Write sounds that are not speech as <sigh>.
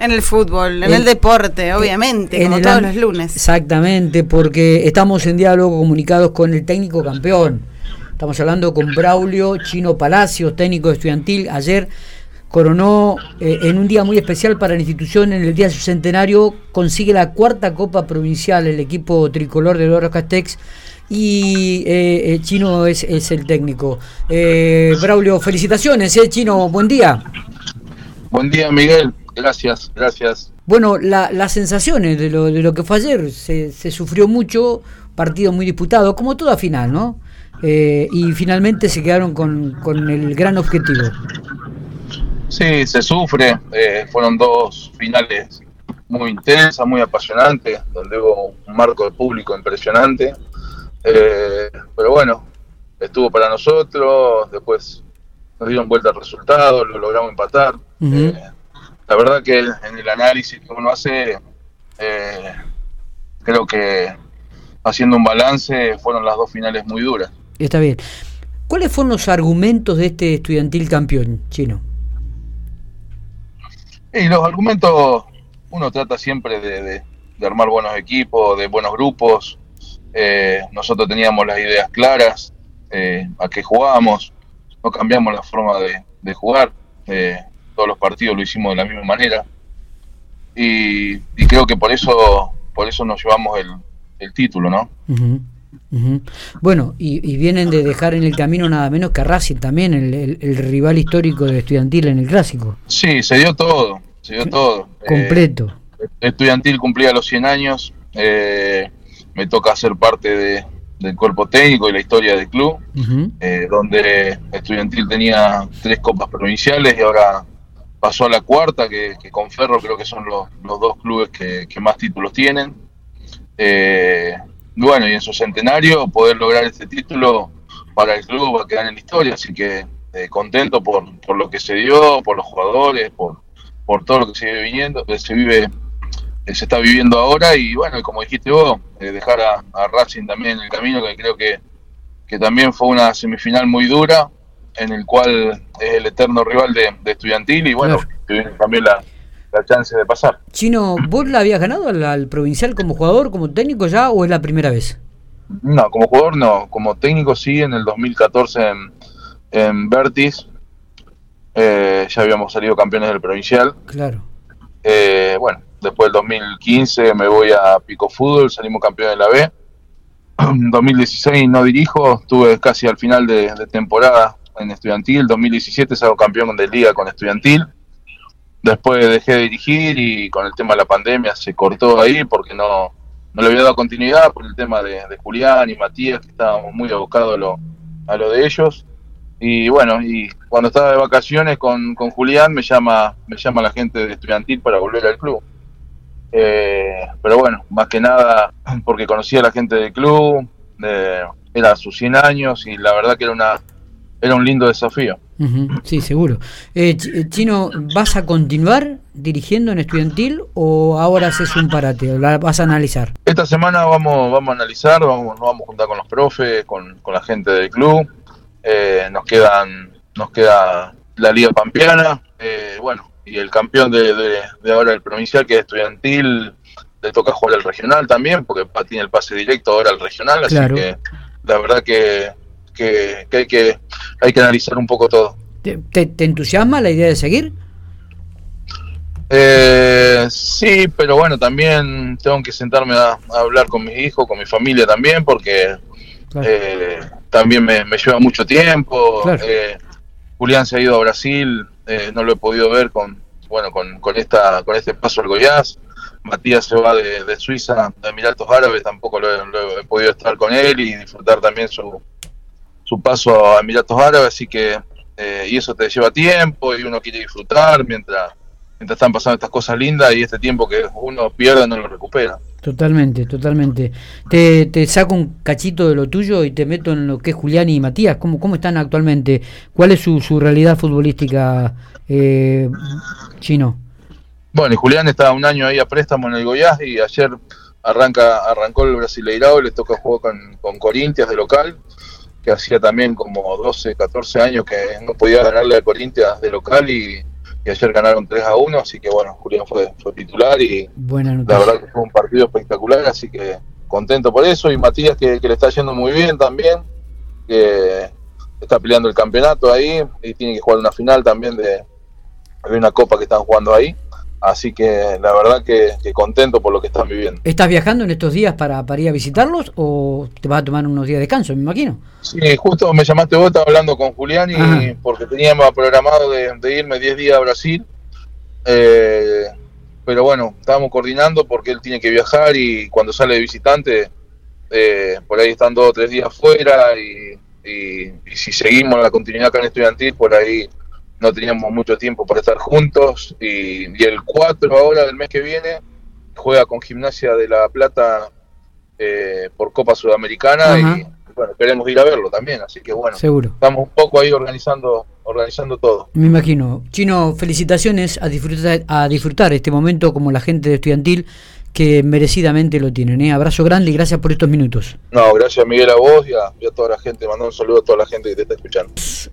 En el fútbol, en el, deporte, obviamente, como todos los lunes. Exactamente, porque estamos en diálogo comunicados con el técnico campeón. Estamos hablando con Braulio Chino Palacios, técnico estudiantil. Ayer coronó eh, en un día muy especial para la institución, en el día de su centenario, consigue la cuarta Copa Provincial, el equipo tricolor de Oro Castex, y eh, eh, Chino es, el técnico. Braulio, felicitaciones, Chino, buen día. Buen día, Miguel, gracias, gracias. Bueno, las sensaciones de lo, de lo que fue ayer, se, se sufrió mucho, partido muy disputado, como toda final, ¿no? y finalmente se quedaron con, con el gran objetivo. Sí, se sufre. Eh, fueron dos finales muy intensas, muy apasionantes, donde hubo un marco de público impresionante. Eh, pero bueno, estuvo para nosotros, después nos dieron vuelta al resultado, lo logramos empatar. Eh, la verdad que en el análisis que uno hace, creo que haciendo un balance fueron las dos finales muy duras. Está bien. ¿Cuáles fueron los argumentos de este estudiantil campeón chino? Y los argumentos, uno trata siempre de, armar buenos equipos, de buenos grupos. Eh, nosotros teníamos las ideas claras, eh, a qué jugábamos, no cambiamos la forma de, jugar. Eh, todos los partidos lo hicimos de la misma manera. Y, creo que por eso, por eso nos llevamos el, título, ¿no? Bueno, y, vienen de dejar en el camino nada menos que a Racing también, el, rival histórico de Estudiantil en el Clásico. Sí, se dio todo, se dio todo. Completo. Eh, estudiantil cumplía los 100 años, eh, me toca ser parte del cuerpo técnico y la historia del club, eh, donde Estudiantil tenía tres copas provinciales y ahora pasó a la cuarta, que, con Ferro creo que son los, dos clubes que, más títulos tienen. Eh, bueno, y en su centenario poder lograr este título para el club va a quedar en la historia, así que eh, contento por, por lo que se dio, por los jugadores, por, por todo lo que se vive viniendo, que se vive, que se está viviendo ahora y bueno, como dijiste vos, eh, dejar a, Racing también en el camino, que creo que, que también fue una semifinal muy dura, en el cual es el eterno rival de, Estudiantil y bueno, también la, la chance de pasar. Chino, ¿vos la habías ganado al, provincial como jugador, como técnico ya o es la primera vez? No, como jugador no, como técnico sí, en el 2014 en, en Vertis, eh, ya habíamos salido campeones del provincial. Claro. Eh, bueno, después del 2015 me voy a Pico Fútbol, salimos campeones de la B. <clears throat> En 2016 no dirijo, estuve casi al final de, de temporada en Estudiantil. 2017 salgo campeón de liga con Estudiantil Después dejé de dirigir y con el tema de la pandemia se cortó ahí porque no, no le había dado continuidad por el tema de, Julián y Matías, que estábamos muy abocados a lo, a lo de ellos. Y bueno, y cuando estaba de vacaciones con, con Julián me llama, me llama la gente de estudiantil para volver al club. Eh, pero bueno, más que nada porque conocía a la gente del club, era sus 100 años y la verdad que era, una, era un lindo desafío sí, seguro. Eh, eh, Chino, ¿vas a continuar dirigiendo en estudiantil o ahora haces un parate? ¿La vas a analizar? Esta semana vamos, vamos a analizar, vamos, nos vamos a juntar con los profes, con, la gente del club. Eh, nos quedan nos queda la Liga Pampeana, bueno, y el campeón de, de, ahora el provincial, que es estudiantil, le toca jugar el regional también, porque tiene el pase directo ahora al regional, así que la verdad que que, hay que hay que analizar un poco todo. ¿Te, entusiasma la idea de seguir? Eh, sí, pero bueno, también tengo que sentarme a, hablar con mis hijos, con mi familia también, porque eh, también me, lleva mucho tiempo. Eh, Julián se ha ido a Brasil, eh, no lo he podido ver con bueno con, con esta con este paso al Goiás. Matías se va de, Suiza, de Emiratos Árabes, tampoco lo he podido estar con él y disfrutar también su, su paso a Emiratos Árabes, así que, eh, y eso te lleva tiempo y uno quiere disfrutar mientras, mientras están pasando estas cosas lindas y este tiempo que uno pierde no lo recupera. Totalmente, totalmente. Te, te saco un cachito de lo tuyo y te meto en lo que es Julián y Matías. ¿Cómo, cómo están actualmente? ¿Cuál es su, su realidad futbolística eh, chino? Bueno, y Julián está un año ahí a préstamo en el Goiás y ayer arranca arrancó el Brasileirao, le toca jugar con, con Corintias de local que hacía también como 12, 14 años que no podía ganarle a Corinthians de local y, y ayer ganaron 3 a 1, así que bueno, Julián fue, fue titular y la verdad que fue un partido espectacular, así que contento por eso. Y Matías que, le está yendo muy bien también, que está peleando el campeonato ahí y tiene que jugar una final también de, de una copa que están jugando ahí. Así que la verdad que, contento por lo que están viviendo. ¿Estás viajando en estos días para, para, ir a visitarlos o te vas a tomar unos días de descanso, me imagino? Sí, justo me llamaste vos, estaba hablando con Julián y porque teníamos programado de, irme 10 días a Brasil. Eh, pero bueno, estábamos coordinando porque él tiene que viajar y cuando sale de visitante, eh, por ahí están dos o tres días fuera y, y si seguimos la continuidad acá en estudiantil, por ahí no teníamos mucho tiempo para estar juntos y, el 4 ahora del mes que viene juega con Gimnasia de La Plata eh, por Copa Sudamericana y bueno, queremos ir a verlo también, así que bueno, Seguro. estamos un poco ahí organizando organizando todo. Me imagino. Chino, felicitaciones a disfrutar, a disfrutar este momento como la gente de estudiantil que merecidamente lo tienen. ¿eh? Abrazo grande y gracias por estos minutos. No, gracias Miguel a vos y a, y a toda la gente. Mando un saludo a toda la gente que te está escuchando.